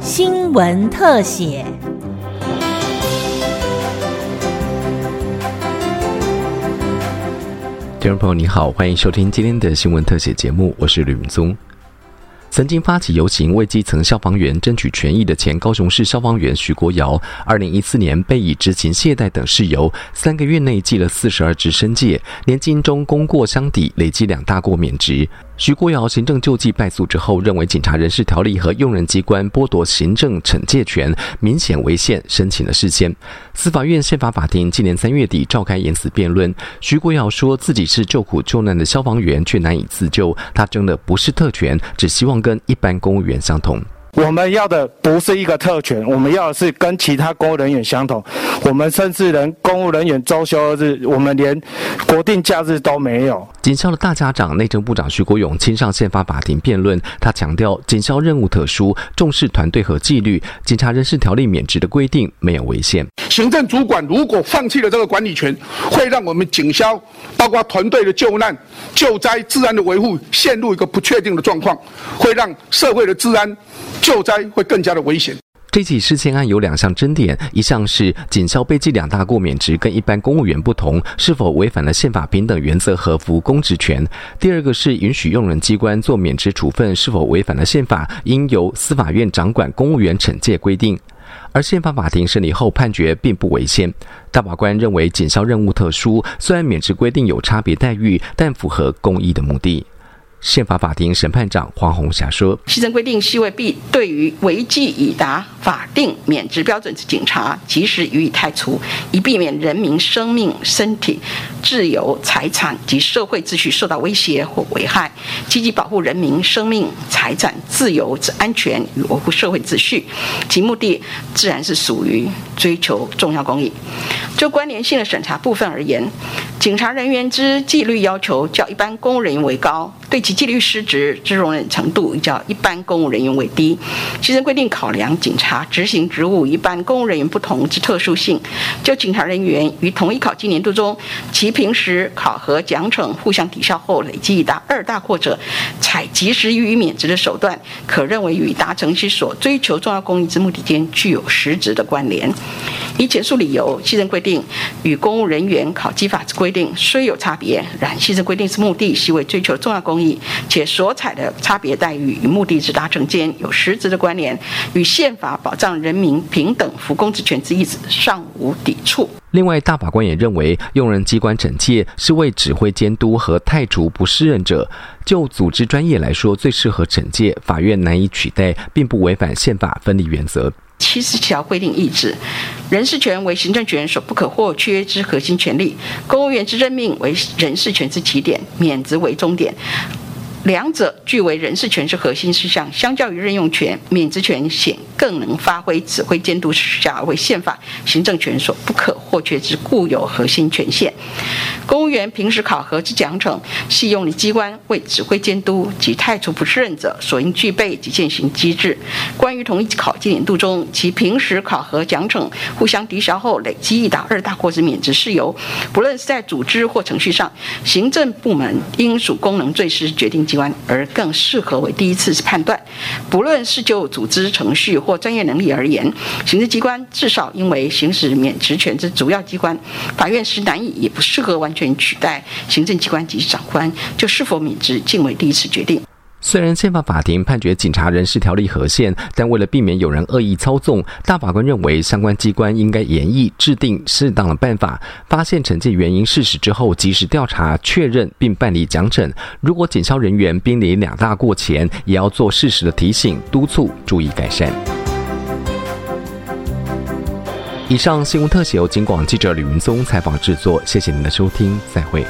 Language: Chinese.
新闻特写。听众朋友，你好，欢迎收听今天的新闻特写节目，我是吕明宗。曾经发起游行为基层消防员争取权益的前高雄市消防员徐国尧，二零一四年被以执勤懈怠等事由，三个月内记了四十二支申诫，年金中功过相抵，累计两大过免职。徐国尧行政救济败诉之后，认为警察人事条例和用人机关剥夺行政惩戒权明显违宪，申请了释宪。司法院宪法法庭今年三月底召开言辞辩论，徐国尧说自己是救苦救难的消防员，却难以自救。他争的不是特权，只希望跟一般公务员相同。我们要的不是一个特权，我们要的是跟其他公务人员相同。我们甚至连公务人员周休日，我们连国定假日都没有。警校的大家长内政部长徐国勇亲上宪法法庭辩论，他强调警校任务特殊，重视团队和纪律，警察人事条例免职的规定没有违宪。行政主管如果放弃了这个管理权，会让我们警消包括团队的救难、救灾、治安的维护陷入一个不确定的状况，会让社会的治安。救灾会更加的危险。这起事件案有两项争点，一项是警校被记两大过免职跟一般公务员不同，是否违反了宪法平等原则和服务公职权；第二个是允许用人机关做免职处分是否违反了宪法，应由司法院掌管公务员惩戒规定。而宪法法庭审理后判决并不违宪，大法官认为警校任务特殊，虽然免职规定有差别待遇，但符合公益的目的。宪法法庭审判长黄红霞说：“牺牲规定是为必对于违纪已达法定免职标准之警察，及时予以开除，以避免人民生命、身体、自由、财产及社会秩序受到威胁或危害，积极保护人民生命、财产、自由之安全与维护社会秩序。其目的自然是属于追求重要公益。就关联性的审查部分而言，警察人员之纪律要求较一般公务人员为高。”对其纪律失职之容忍程度，较一般公务人员为低。其中规定考量警察执行职务一般公务人员不同之特殊性，就警察人员于同一考绩年度中，其平时考核奖惩互相抵消后，累计已达二大或者，采及时予以免职的手段，可认为与达成其所追求重要公益之目的间具有实质的关联。以前述理由，牺牲规定与公务人员考绩法之规定虽有差别，然牺牲规定之目的系为追求重要公益，且所采的差别待遇与目的之达成间有实质的关联，与宪法保障人民平等服公职权之意旨尚无抵触。另外，大法官也认为，用人机关惩戒是为指挥监督和太除不适任者，就组织专业来说，最适合惩戒，法院难以取代，并不违反宪法分立原则。七十条规定意旨，人事权为行政权所不可或缺之核心权利，公务员之任命为人事权之起点，免职为终点。两者俱为人事权是核心事项，相较于任用权，免职权显更能发挥指挥监督事项，为宪法行政权所不可或缺之固有核心权限。公务员平时考核之奖惩，系用于机关为指挥监督及太除不胜任者所应具备及践行机制。关于同一考绩年度中，其平时考核奖惩互相抵消后累积一达二大过之免职事由，不论是在组织或程序上，行政部门应属功能最师决定。机关而更适合为第一次判断，不论是就组织程序或专业能力而言，行政机关至少因为行使免职权之主要机关，法院是难以也不适合完全取代行政机关及长官，就是否免职尽为第一次决定。虽然宪法法庭判决警察人事条例合宪，但为了避免有人恶意操纵，大法官认为相关机关应该严议制定适当的办法，发现惩戒原因事实之后，及时调查确认并办理奖惩。如果警消人员濒临两大过前，也要做适时的提醒督促，注意改善。以上新闻特写由金广记者吕云松采访制作，谢谢您的收听，再会。